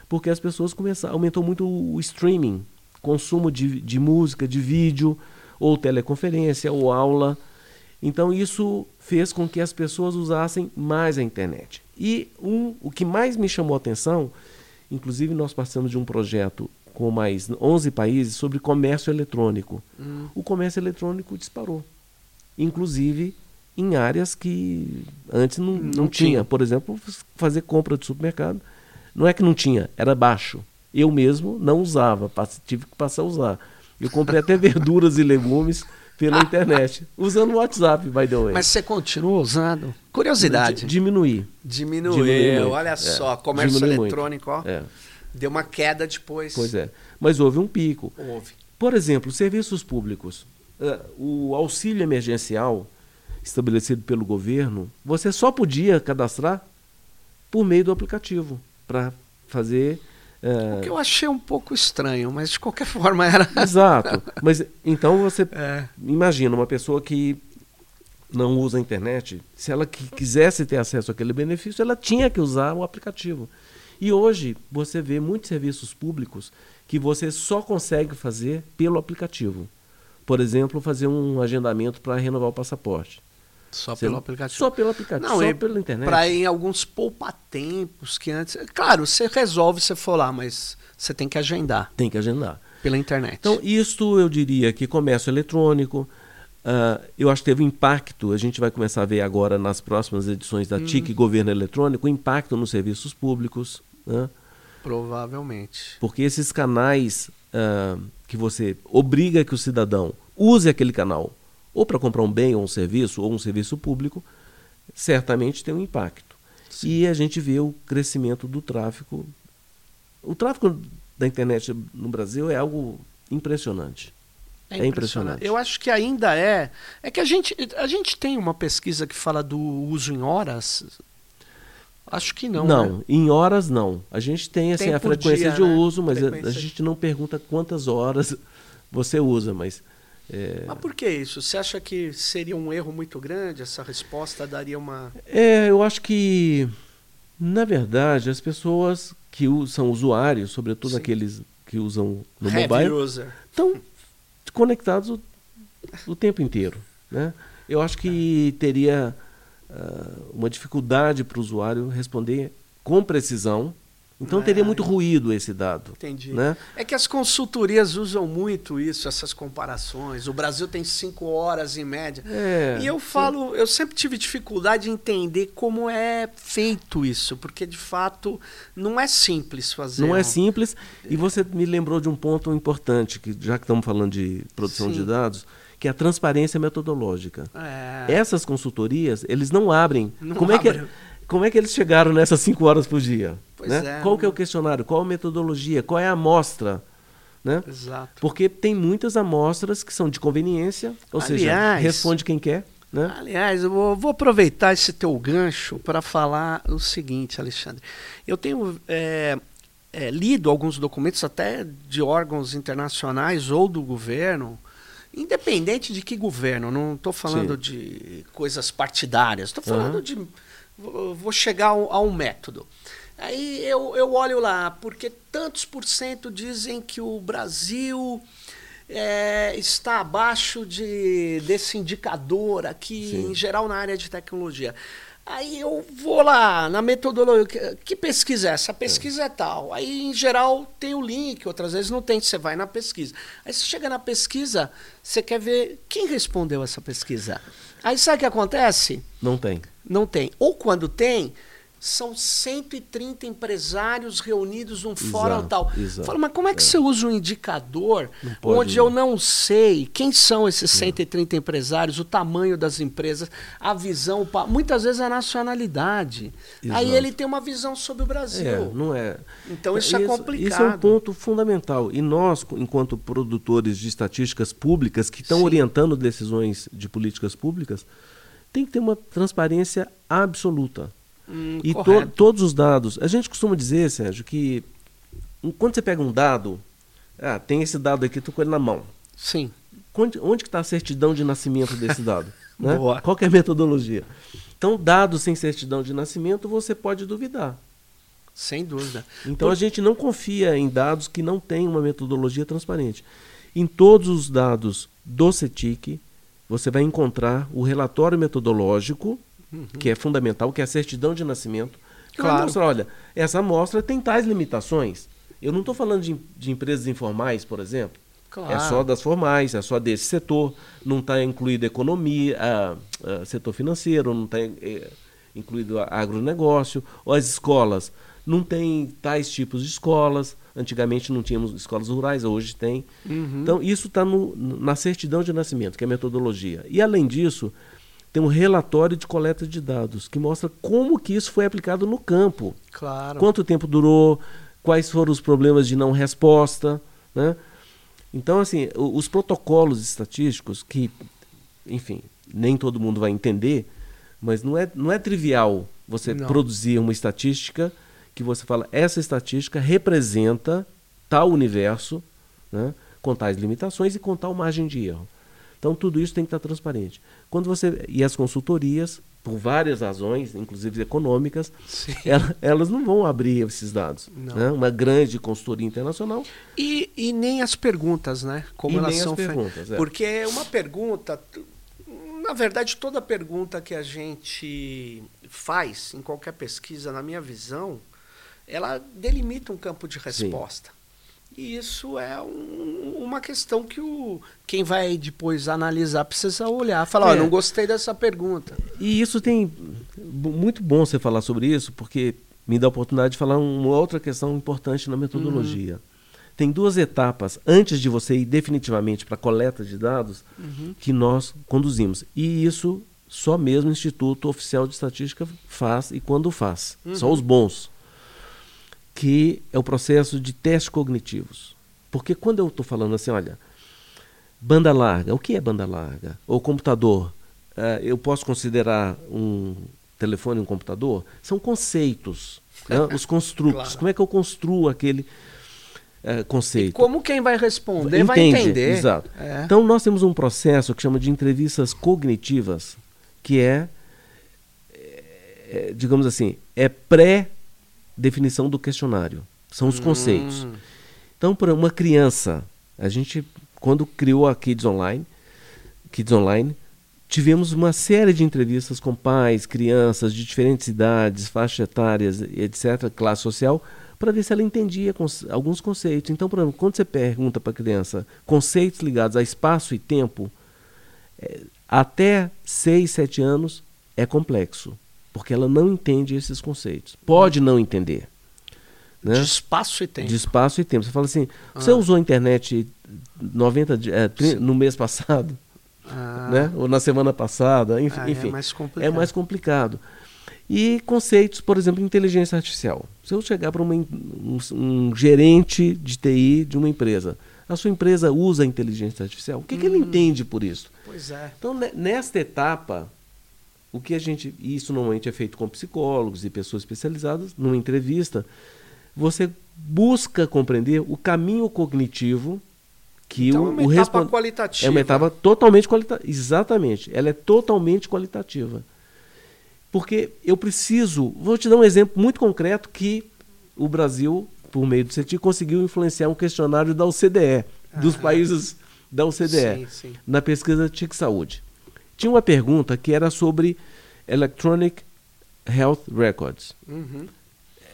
Porque as pessoas começaram, aumentou muito o streaming, consumo de, de música, de vídeo, ou teleconferência, ou aula. Então isso fez com que as pessoas usassem mais a internet. E um, o que mais me chamou a atenção, inclusive nós passamos de um projeto com mais 11 países sobre comércio eletrônico. Hum. O comércio eletrônico disparou. Inclusive em áreas que antes não, não, não tinha. tinha. Por exemplo, fazer compra de supermercado. Não é que não tinha, era baixo. Eu mesmo não usava, tive que passar a usar. Eu comprei até verduras e legumes pela internet, usando o WhatsApp, by the way. Mas você continua usando? Curiosidade. Diminuir. Diminuiu, Diminuiu olha é. só, comércio eletrônico, ó. É. Deu uma queda depois. Pois é. Mas houve um pico. Houve. Por exemplo, serviços públicos. Uh, o auxílio emergencial estabelecido pelo governo, você só podia cadastrar por meio do aplicativo para fazer é... O que eu achei um pouco estranho, mas de qualquer forma era. Exato. Mas então você é. imagina uma pessoa que não usa a internet, se ela quisesse ter acesso àquele benefício, ela tinha que usar o aplicativo. E hoje você vê muitos serviços públicos que você só consegue fazer pelo aplicativo. Por exemplo, fazer um agendamento para renovar o passaporte. Só você pelo aplicativo. Só pelo aplicativo, não, só pela internet. Para em alguns poupatempos que antes. Claro, você resolve se for lá, mas você tem que agendar. Tem que agendar. Pela internet. Então, isto eu diria que comércio eletrônico. Uh, eu acho que teve um impacto, a gente vai começar a ver agora nas próximas edições da hum. TIC Governo Eletrônico, impacto nos serviços públicos. Né? Provavelmente. Porque esses canais uh, que você obriga que o cidadão use aquele canal ou para comprar um bem ou um serviço, ou um serviço público, certamente tem um impacto. Sim. E a gente vê o crescimento do tráfico. O tráfico da internet no Brasil é algo impressionante. É, é impressionante. Eu acho que ainda é. É que a gente, a gente tem uma pesquisa que fala do uso em horas. Acho que não. Não, né? em horas não. A gente tem assim, a frequência dia, de né? uso, mas a, a, gente não pergunta quantas horas você usa, mas é... Mas por que isso? Você acha que seria um erro muito grande? Essa resposta daria uma. É, eu acho que, na verdade, as pessoas que são usuários, sobretudo Sim. aqueles que usam no Heavy mobile, user. estão conectados o, o, tempo inteiro. Né? Eu acho que teria uh, uma dificuldade para o usuário responder com precisão então teria muito ruído esse dado. Entendi. Né? É que as consultorias usam muito isso, essas comparações. O Brasil tem cinco horas em média. É, e eu falo, eu sempre tive dificuldade de entender como é feito isso, porque de fato não é simples fazer. Não é simples. E você me lembrou de um ponto importante, que já que estamos falando de produção Sim. de dados, que é a transparência metodológica. É. Essas consultorias, eles não abrem. Não como abrem. é que como é que eles chegaram nessas cinco horas por dia? Né? É, qual que é o questionário? Qual a metodologia? Qual é a amostra? Né? Exato. Porque tem muitas amostras que são de conveniência, ou aliás, seja, responde quem quer. Né? Aliás, eu vou, vou aproveitar esse teu gancho para falar o seguinte, Alexandre. Eu tenho é, é, lido alguns documentos até de órgãos internacionais ou do governo, independente de que governo, não estou falando Sim. de coisas partidárias, estou falando uhum. de vou chegar a um método. Aí eu, eu olho lá, porque tantos por cento dizem que o Brasil é, está abaixo de, desse indicador aqui, Sim. em geral na área de tecnologia. Aí eu vou lá na metodologia. Que pesquisa é essa? A pesquisa é. é tal. Aí, em geral, tem o link, outras vezes não tem, você vai na pesquisa. Aí você chega na pesquisa, você quer ver quem respondeu essa pesquisa. Aí sabe o que acontece? Não tem. Não tem. Ou quando tem, são 130 empresários reunidos num fórum tal. exato, mas como é que é. você usa um indicador onde eu não sei quem são esses 130 empresários, o tamanho das empresas, a visão, muitas vezes a nacionalidade. Aí Exato. ele tem uma visão sobre o Brasil. É, não é. Então isso é complicado. Isso é um ponto fundamental. E nós, enquanto produtores de estatísticas públicas que estão orientando decisões de políticas públicas, tem que ter uma transparência absoluta. Hum, E to- todos os dados. A gente costuma dizer, Sérgio, que quando você pega um dado, ah, tem esse dado aqui, estou com ele na mão. Sim. Onde, onde que está a certidão de nascimento desse dado? né? Boa. Qual é a metodologia? Então, dados sem certidão de nascimento, você pode duvidar. Sem dúvida. Então a gente não confia em dados que não têm uma metodologia transparente. Em todos os dados do CETIC, você vai encontrar o relatório metodológico, que é fundamental, que é a certidão de nascimento, que vai Claro. mostrar, olha, essa amostra tem tais limitações. Eu não estou falando de, de empresas informais, por exemplo. Claro. É só das formais, é só desse setor. Não está incluído economia, ah, ah, setor financeiro, não está incluído a- agronegócio, ou as escolas. Não tem tais tipos de escolas. Antigamente não tínhamos escolas rurais, hoje tem. Uhum. Então, isso está na certidão de nascimento, que é a metodologia. E, além disso, tem um relatório de coleta de dados, que mostra como que isso foi aplicado no campo. Claro. Quanto tempo durou, quais foram os problemas de não resposta. Né? Então, assim, os protocolos estatísticos, que, enfim, nem todo mundo vai entender, mas não é, não é trivial você Não. produzir uma estatística que você fala, essa estatística representa tal universo, né, com tais limitações e com tal margem de erro. Então, tudo isso tem que estar transparente. Quando você E as consultorias, por várias razões, inclusive econômicas, Sim. ela- elas não vão abrir esses dados. Né? Uma grande consultoria internacional E, e nem as perguntas, né? Como E elas são fe- perguntas, é. Porque é uma pergunta. Na verdade, toda pergunta que a gente faz em qualquer pesquisa, na minha visão, ela delimita um campo de resposta. E isso é um- uma questão que o, quem vai depois analisar precisa olhar. Falar, É. "Ó, não gostei dessa pergunta. E isso tem. Muito bom você falar sobre isso, porque me dá a oportunidade de falar uma outra questão importante na metodologia. Uhum. Tem duas etapas antes de você ir definitivamente para a coleta de dados Uhum. que nós conduzimos. E isso só mesmo o Instituto Oficial de Estatística faz e quando faz. Uhum. Só os bons. Que é o processo de testes cognitivos. Porque quando eu estou falando assim, olha, Banda larga. O que é banda larga? Ou computador? Eh, eu posso considerar um telefone um computador? São conceitos. né? Os construtos. Claro. Como é que eu construo aquele eh, conceito? Como quem vai responder vai Entende, entender. Exato. É. Então nós temos um processo que chama de entrevistas cognitivas, que é, é, digamos assim, é pré-definição do questionário. São os conceitos. Hum. Então, para uma criança, a gente, quando criou a Kids Online, Kids Online, tivemos uma série de entrevistas com pais, crianças de diferentes idades, faixas etárias, etc., classe social, para ver se ela entendia alguns conceitos. Então, por exemplo, quando você pergunta para a criança conceitos ligados a espaço e tempo, é, até 6, 7 anos é complexo, porque ela não entende esses conceitos. Pode não entender. Né? De espaço e tempo. De espaço e tempo. Você fala assim, você Ah. usou a internet 90 di- é, tri- no mês passado, Ah, né? ou na semana passada, enfim. ah, é enfim. mais complicado. É mais complicado. E conceitos, por exemplo, inteligência artificial. Se eu chegar para um, um gerente de TI de uma empresa, a sua empresa usa a inteligência artificial, o que, que ele Hum. entende por isso? Pois é. Então, ne- nesta etapa, o que a gente. e Isso normalmente é feito com psicólogos e pessoas especializadas, numa entrevista, você busca compreender o caminho cognitivo que Então o, é uma o etapa qualitativa. É uma etapa totalmente qualitativa. Exatamente. Ela é totalmente qualitativa. Porque eu preciso. Vou te dar um exemplo muito concreto que o Brasil, por meio do CETI, conseguiu influenciar um questionário da OCDE, dos Ah. países da OCDE Sim, sim. na pesquisa TIC Saúde. Tinha uma pergunta que era sobre Electronic Health Records. Uhum.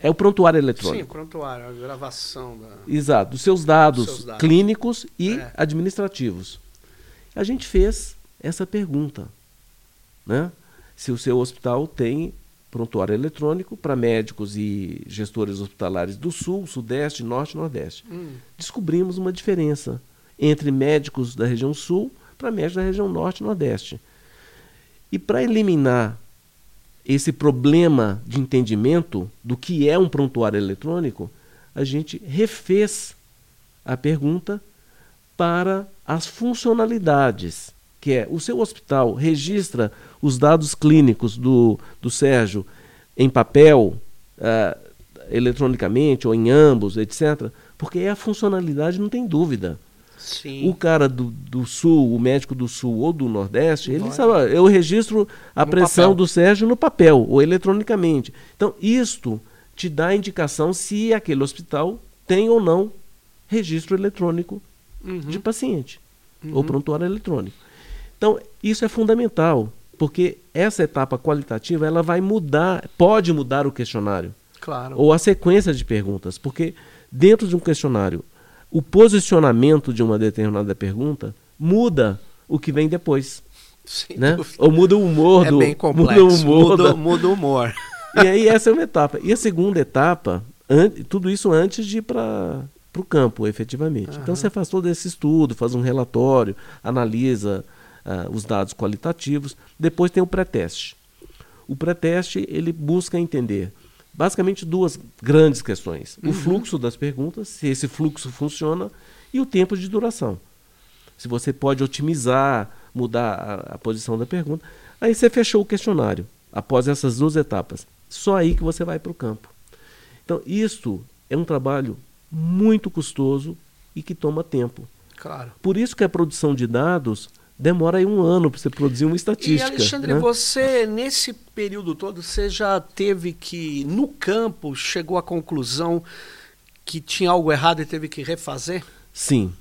É o prontuário Sim, eletrônico. prontuário, a gravação da. Exato, dos seus dados, Dos seus dados. clínicos e É. administrativos. A gente fez essa pergunta, né? Se o seu hospital tem prontuário eletrônico para médicos e gestores hospitalares do Sul, Sudeste, Norte e Nordeste. Hum. Descobrimos uma diferença entre médicos da região Sul para médicos da região Norte e Nordeste. E para eliminar esse problema de entendimento do que é um prontuário eletrônico, a gente refez a pergunta para as funcionalidades, que é o seu hospital registra os dados clínicos do, do Sérgio em papel, uh, eletronicamente ou em ambos, etc. Porque é a funcionalidade, não tem dúvida. Sim. O cara do, do sul, o médico do sul ou do nordeste, ele sabe, eu registro a no pressão papel. do Sérgio no papel ou eletronicamente. Então, isto te dá indicação se aquele hospital tem ou não registro eletrônico uhum. de paciente uhum. ou prontuário eletrônico. Então, isso é fundamental, porque essa etapa qualitativa ela vai mudar, pode mudar o questionário. Claro. Ou a sequência de perguntas, porque dentro de um questionário, o posicionamento de uma determinada pergunta muda o que vem depois. Sem né? Ou muda o humor é do. Bem complexo. Muda o humor. Muda, da... muda o humor. E aí essa é uma etapa. E a segunda etapa, an... tudo isso antes de ir para o campo, efetivamente. Uhum. Então você faz todo esse estudo, faz um relatório, analisa uh, os dados qualitativos. Depois tem o pré-teste. O pré-teste ele busca entender basicamente duas grandes questões: uhum. o fluxo das perguntas, se esse fluxo funciona, e o tempo de duração. Se você pode otimizar, mudar a, a posição da pergunta. Aí você fechou o questionário. Após essas duas etapas, só aí que você vai para o campo. Então, isto é um trabalho muito custoso e que toma tempo. Claro. Por isso que a produção de dados demora aí um ano para você produzir uma estatística. E Alexandre, né? você nesse período todo você já teve que no campo chegou à conclusão que tinha algo errado e teve que refazer? Sim.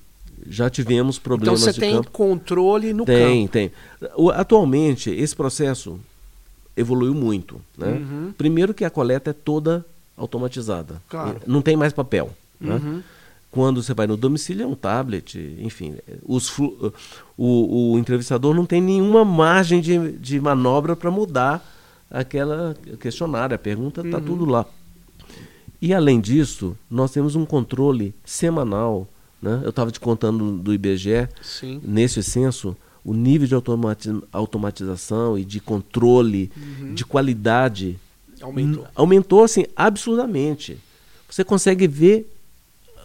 Já tivemos problemas então você tem campo. controle no tem, campo. Tem, tem. Atualmente esse processo evoluiu muito. Né? Uhum. Primeiro que a coleta é toda automatizada. Claro. Não tem mais papel. Né? Quando você vai no domicílio é um tablet, enfim. Os, o, o entrevistador não tem nenhuma margem de, de manobra para mudar aquela questionário, a pergunta está uhum. tudo lá. E além disso, nós temos um controle semanal. Né? Eu estava te contando do IBGE, Sim. nesse censo, o nível de automatização e de controle, uhum. de qualidade aumentou. aumentou assim absurdamente. Você consegue ver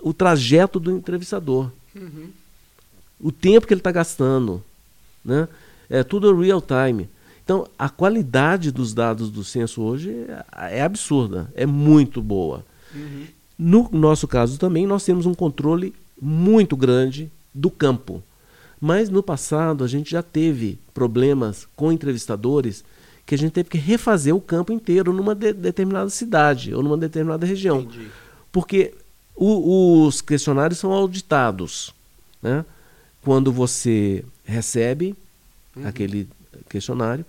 o trajeto do entrevistador. Uhum. O tempo que ele está gastando. Né? É tudo real time. Então, a qualidade dos dados do censo hoje é, é absurda, é muito boa. Uhum. No nosso caso também, nós temos um controle muito grande do campo. Mas no passado, a gente já teve problemas com entrevistadores que a gente teve que refazer o campo inteiro numa de determinada cidade ou numa determinada região. Entendi. Porque o, os questionários são auditados. Né? Quando você recebe uhum. aquele questionário,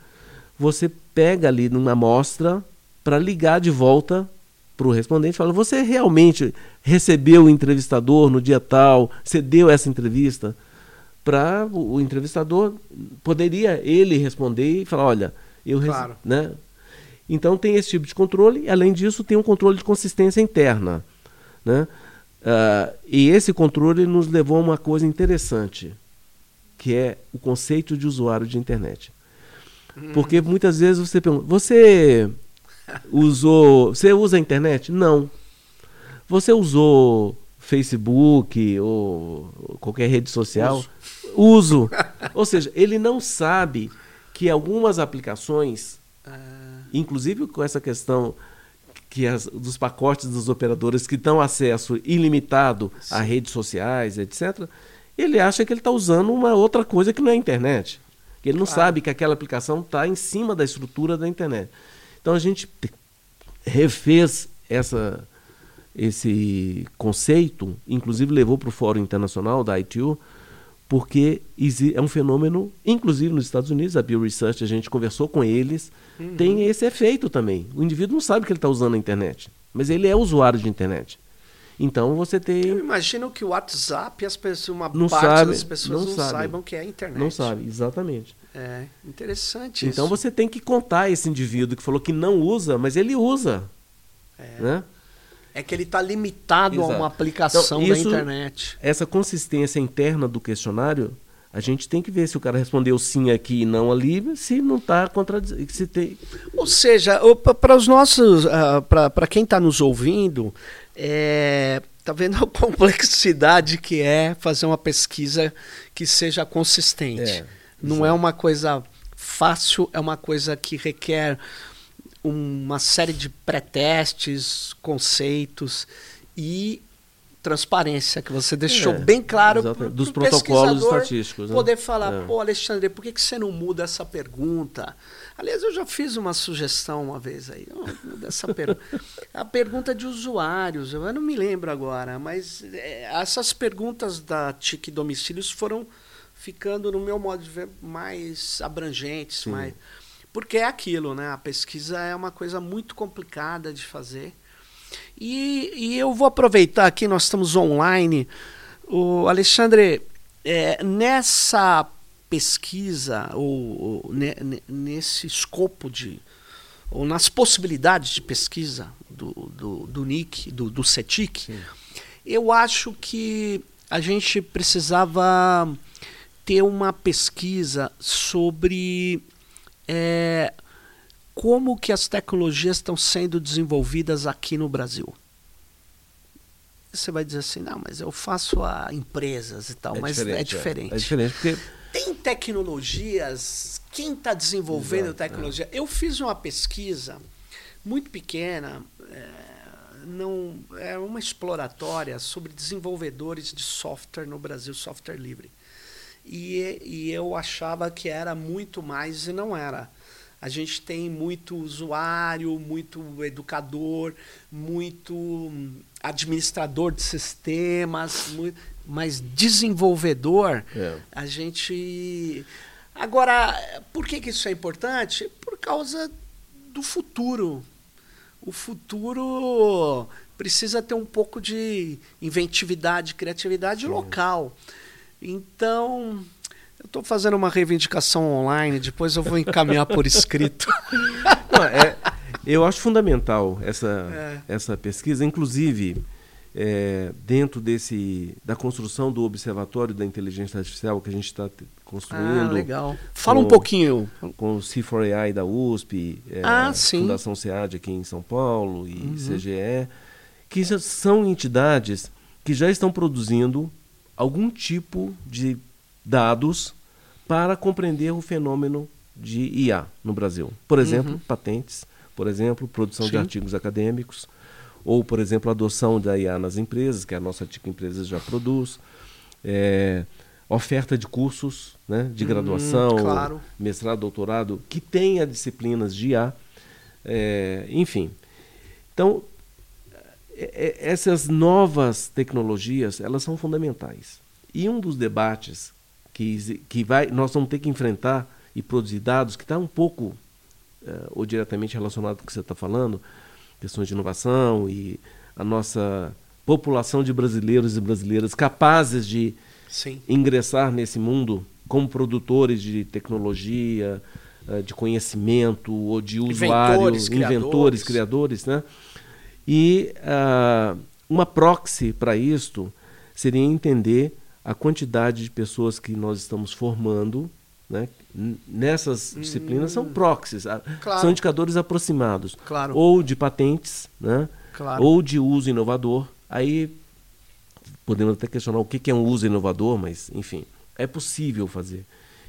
você pega ali numa amostra para ligar de volta para o respondente e fala: Você realmente recebeu o entrevistador no dia tal? Você deu essa entrevista? Para o, entrevistador poderia ele responder e falar: Olha, eu claro. né? Então tem esse tipo de controle, e além disso, tem um controle de consistência interna. Né? Uh, e esse controle nos levou a uma coisa interessante, que é o conceito de usuário de internet. Hum. Porque muitas vezes você pergunta: você usou. Você usa a internet? Não. Você usou Facebook ou qualquer rede social? Uso. Uso. ou seja, ele não sabe que algumas aplicações, ah. inclusive com essa questão que as, dos pacotes dos operadores que dão acesso ilimitado Sim. a redes sociais, etc., ele acha que ele está usando uma outra coisa que não é a internet. Que ele não claro. sabe que aquela aplicação está em cima da estrutura da internet. Então a gente refez essa, esse conceito, inclusive levou para o Fórum Internacional da ITU, porque é um fenômeno, inclusive nos Estados Unidos, a Bill Research, a gente conversou com eles, uhum. tem esse efeito também. O indivíduo não sabe que ele está usando a internet, mas ele é usuário de internet. Então você tem. Eu imagino que o WhatsApp, as pessoas, uma não parte sabe, das pessoas não, não sabe. saibam que é a internet. Não sabe, exatamente. É, interessante Então isso. você tem que contar esse indivíduo que falou que não usa, mas ele usa. É. Né? É que ele está limitado Exato. a uma aplicação Então, isso- da internet. Essa consistência interna do questionário, a gente tem que ver se o cara respondeu sim aqui e não ali, se não está contradizendo. Se tem... Ou seja, para os nossos, para quem está nos ouvindo, é, tá vendo a complexidade que é fazer uma pesquisa que seja consistente. É, Não é uma coisa fácil, é uma coisa que requer uma série de pré-testes, conceitos e transparência, que você deixou É, bem claro exatamente. pro- Dos pro protocolos estatísticos, né? Poder falar, É. pô, Alexandre, por que, que você não muda essa pergunta? Aliás, eu já fiz uma sugestão uma vez aí. Muda essa pergunta. A pergunta de usuários, eu não me lembro agora, mas é, essas perguntas da TIC Domicílios foram ficando, no meu modo de ver, mais abrangentes, Sim. mais. Porque é aquilo, né? A pesquisa é uma coisa muito complicada de fazer. E, e eu vou aproveitar aqui, nós estamos online. O Alexandre, é, nessa pesquisa, ou, ou ne- ne- nesse escopo de. ou nas possibilidades de pesquisa do, do, do NIC, do, do CETIC, eu acho que a gente precisava ter uma pesquisa sobre é, como que as tecnologias estão sendo desenvolvidas aqui no Brasil. Você vai dizer assim, não, mas eu faço a empresas e tal, mas é diferente. É, diferente, porque Tem tecnologias, quem está desenvolvendo Exato, tecnologia? Eu fiz uma pesquisa muito pequena, é, não, é uma exploratória sobre desenvolvedores de software no Brasil, software livre. E, e eu achava que era muito mais e não era. A gente tem muito usuário, muito educador, muito hum, administrador de sistemas, mui- mas desenvolvedor, É. a gente. Agora, por que, que isso é importante? Por causa do futuro. O futuro precisa ter um pouco de inventividade, criatividade local. Então, eu estou fazendo uma reivindicação online, depois eu vou encaminhar por escrito. Não, é, eu acho fundamental essa, É. essa pesquisa, inclusive é, dentro desse da construção do observatório da inteligência artificial que a gente está Ah, construindo legal. Fala um com- pouquinho. com o C4AI da USP, é, Ah. Uhum. Fundação SEAD aqui em São Paulo e CGE, que são entidades que já estão produzindo algum tipo de dados para compreender o fenômeno de IA no Brasil. Por exemplo, patentes, por exemplo, produção de Uhum. Sim. artigos acadêmicos, ou, por exemplo, a adoção da IA nas empresas, que a nossa TIC Empresas já produz, é, oferta de cursos né, de Hum, graduação, claro. mestrado, doutorado, que tenha disciplinas de IA, é, enfim. Então, é- é- essas novas tecnologias, elas são fundamentais. E um dos debates que, que vai, nós vamos ter que enfrentar e produzir dados, que está um pouco, eh, ou diretamente relacionado com o que você está falando, questões de inovação e a nossa população de brasileiros e brasileiras capazes de Sim. ingressar nesse mundo como produtores de tecnologia, de conhecimento ou de usuário, Inventores, inventores, criadores. criadores, né? E ah, uma proxy para isto seria entender a quantidade de pessoas que nós estamos formando, né? Nessas disciplinas são proxies, ah, Hum. Claro. são indicadores aproximados, Claro. ou de patentes, né? Claro. ou de uso inovador. Aí podemos até questionar o que é um uso inovador, mas enfim, é possível fazer.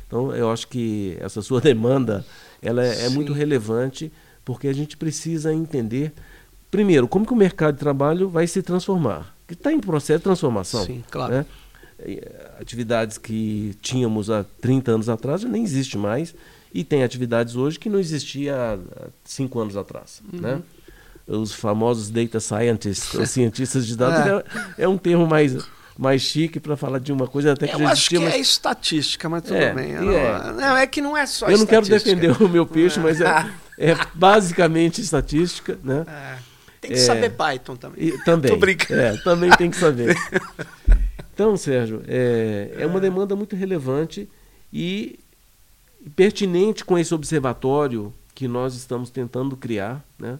Então eu acho que essa sua demanda ela é, é muito relevante porque a gente precisa entender primeiro como que o mercado de trabalho vai se transformar, que está em processo de transformação. Sim, claro. né? Eh, Atividades que tínhamos há 30 anos atrás já nem existe mais e tem atividades hoje que não existia há há cinco anos atrás, Uhum. né? Os famosos data scientists, os cientistas de dados, É. é, é um termo mais, mais chique para falar de uma coisa até que Eu já acho que existia, é mas estatística, mas tudo É, bem. não, é. não, é que não é só eu não quero estatística. defender o meu peixe, mas é, é basicamente estatística, né? É. Tem que É. saber Python também. E, também. Tô brincando. É, também tem que saber. Então, Sérgio, é, é uma demanda muito relevante e pertinente com esse observatório que nós estamos tentando criar, né,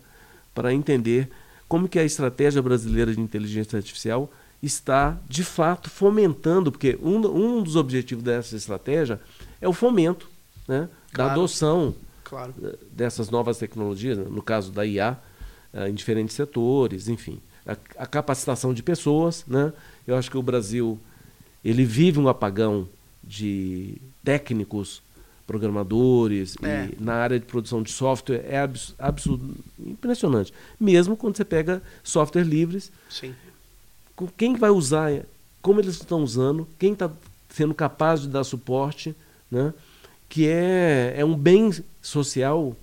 para entender como que a estratégia brasileira de inteligência artificial está, de fato, fomentando, porque um, um dos objetivos dessa estratégia é o fomento né, claro. da adoção claro. dessas novas tecnologias, no caso da IA, em diferentes setores, enfim. A, a, capacitação de pessoas, né? Eu acho que o Brasil ele vive um apagão de técnicos, programadores é. e na área de produção de software é abs, absurdo, impressionante. Mesmo quando você pega software livres, Sim. quem vai usar, como eles estão usando, quem está sendo capaz de dar suporte, né? Que é, é um bem social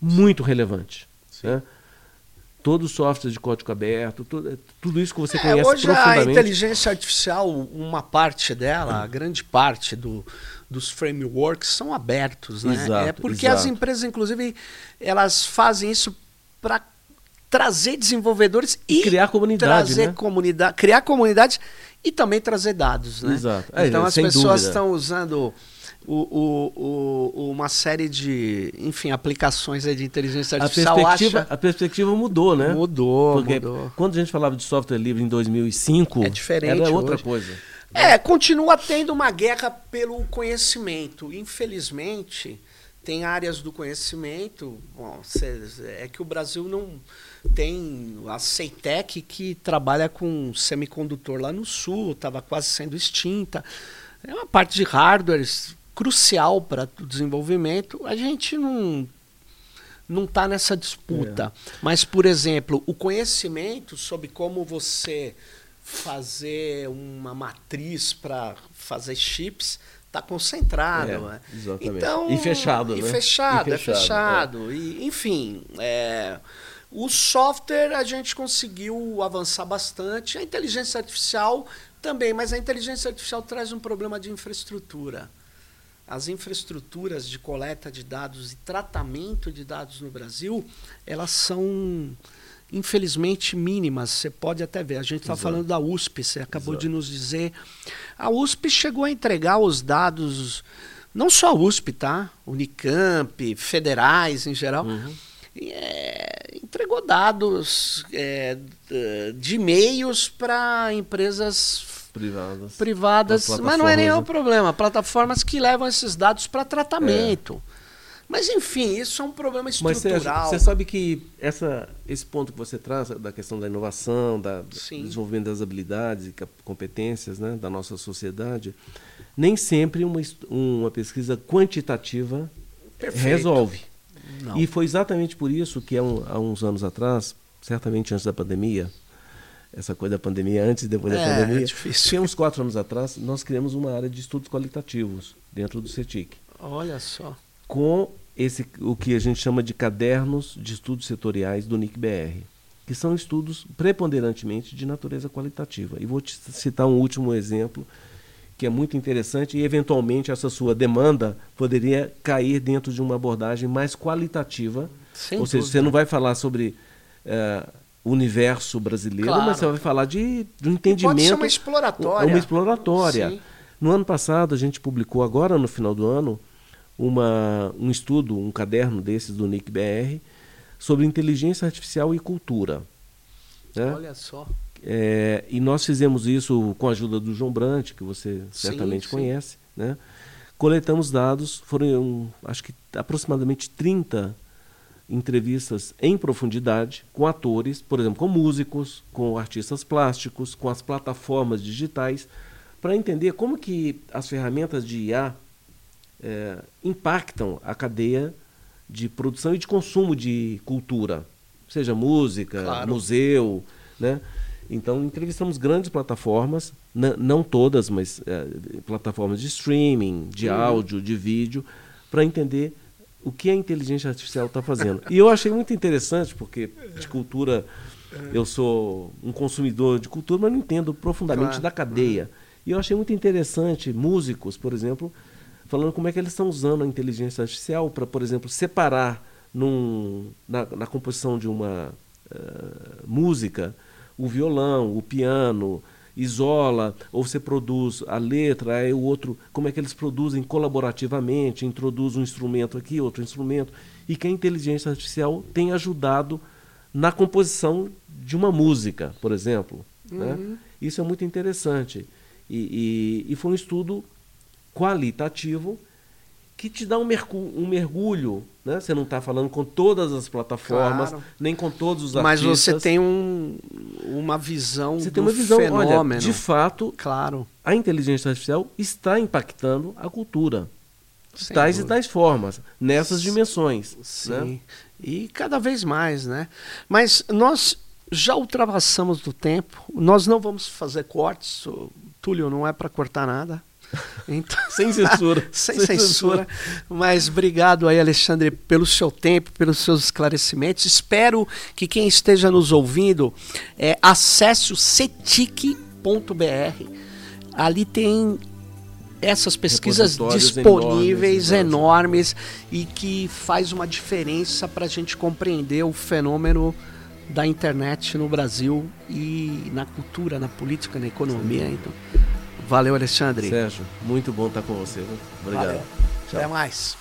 muito relevante. Né? Todo software de código aberto, tudo, tudo isso que você é, conhece hoje profundamente. a inteligência artificial, uma parte dela, a grande parte do, dos frameworks são abertos, né? Exato, é porque exato. as empresas, inclusive, elas fazem isso para trazer desenvolvedores e, e criar comunidade, trazer né? comunidade, criar comunidades e também trazer dados, né? Exato. É, então as pessoas estão usando o, o, o, uma série de, enfim, aplicações de inteligência artificial. A perspectiva, acha... a perspectiva mudou, né? Mudou, Porque mudou. quando a gente falava de software livre em 2005, é diferente era outra hoje. coisa. É, continua tendo uma guerra pelo conhecimento. Infelizmente, tem áreas do conhecimento. Bom, é que o Brasil não tem a Ceitec que trabalha com semicondutor lá no sul, estava quase sendo extinta. É uma parte de hardware crucial para o desenvolvimento. A gente não não está nessa disputa. É. Mas, por exemplo, o conhecimento sobre como você fazer uma matriz para fazer chips está concentrado. É, né? Exatamente. Então, e fechado, e né? Fechado, e é fechado. E, enfim, é, o software a gente conseguiu avançar bastante. A inteligência artificial também, mas a inteligência artificial traz um problema de infraestrutura as infraestruturas de coleta de dados e tratamento de dados no Brasil, elas são infelizmente mínimas. Você pode até ver. A gente está falando da USP, você acabou Exato. de nos dizer. A USP chegou a entregar os dados, não só a USP, tá? Unicamp, federais em geral. Uhum. É, entregou dados é, de e-mails para empresas privadas. Privadas, mas não é nenhum né? problema. Plataformas que levam esses dados para tratamento. É. Mas enfim, isso é um problema estrutural. Você sabe que essa, esse ponto que você traz da questão da inovação, da, do desenvolvimento das habilidades e competências né, da nossa sociedade, nem sempre uma, uma pesquisa quantitativa Perfeito. resolve. Não. E foi exatamente por isso que há, um, há uns anos atrás, certamente antes da pandemia, essa coisa da pandemia, antes e depois é, da pandemia. É difícil. uns quatro anos atrás, nós criamos uma área de estudos qualitativos dentro do CETIC. Olha só. Com esse, o que a gente chama de cadernos de estudos setoriais do NIC-BR, que são estudos preponderantemente de natureza qualitativa. E vou te citar um último exemplo que é muito interessante e eventualmente essa sua demanda poderia cair dentro de uma abordagem mais qualitativa. Sem Ou seja, dúvida. você não vai falar sobre uh, universo brasileiro, claro. mas você vai falar de, de um entendimento. Pode ser uma exploratória. Uma exploratória. Sim. No ano passado, a gente publicou, agora no final do ano, uma, um estudo, um caderno desses do NIC-BR, sobre inteligência artificial e cultura. Né? Olha só. É, e nós fizemos isso com a ajuda do João Brant, que você certamente sim. conhece. Né? Coletamos dados, foram acho que aproximadamente 30 entrevistas em profundidade com atores, por exemplo, com músicos, com artistas plásticos, com as plataformas digitais, para entender como que as ferramentas de IA é, impactam a cadeia de produção e de consumo de cultura, seja música, claro. museu, né? Então entrevistamos grandes plataformas, não todas, mas é, plataformas de streaming, de uhum. áudio, de vídeo, para entender o que a inteligência artificial está fazendo. E eu achei muito interessante, porque de cultura, eu sou um consumidor de cultura, mas não entendo profundamente claro. da cadeia. E eu achei muito interessante músicos, por exemplo, falando como é que eles estão usando a inteligência artificial para, por exemplo, separar num, na, na composição de uma uh, música o violão, o piano isola, ou você produz a letra, aí o outro, como é que eles produzem colaborativamente, introduz um instrumento aqui, outro instrumento, e que a inteligência artificial tem ajudado na composição de uma música, por exemplo. Né? Uhum. Né? Isso é muito interessante. E, e, e, foi um estudo qualitativo que te dá um, mergulho, um mergulho né? Você não está falando com todas as plataformas, claro. nem com todos os artistas. Mas você tem um, uma visão você tem uma visão, fenômeno. Olha, de fato, claro. a inteligência artificial está impactando a cultura. Sem tais dúvida. e tais formas, nessas dimensões. Sim. Né? E cada vez mais, né? Mas nós já ultrapassamos do tempo. Nós não vamos fazer cortes. Túlio não é para cortar nada. Então, sem censura. sem, sem censura. Mas obrigado aí, Alexandre, pelo seu tempo, pelos seus esclarecimentos. Espero que quem esteja nos ouvindo é, acesse o cetic.br. Ali tem essas pesquisas disponíveis, enormes, enormes, e que faz uma diferença para a gente compreender o fenômeno da internet no Brasil e na cultura, na política, na economia. Então, Valeu, Alexandre. Sérgio, muito bom estar com você. Viu? Obrigado. Valeu. Tchau. Até mais.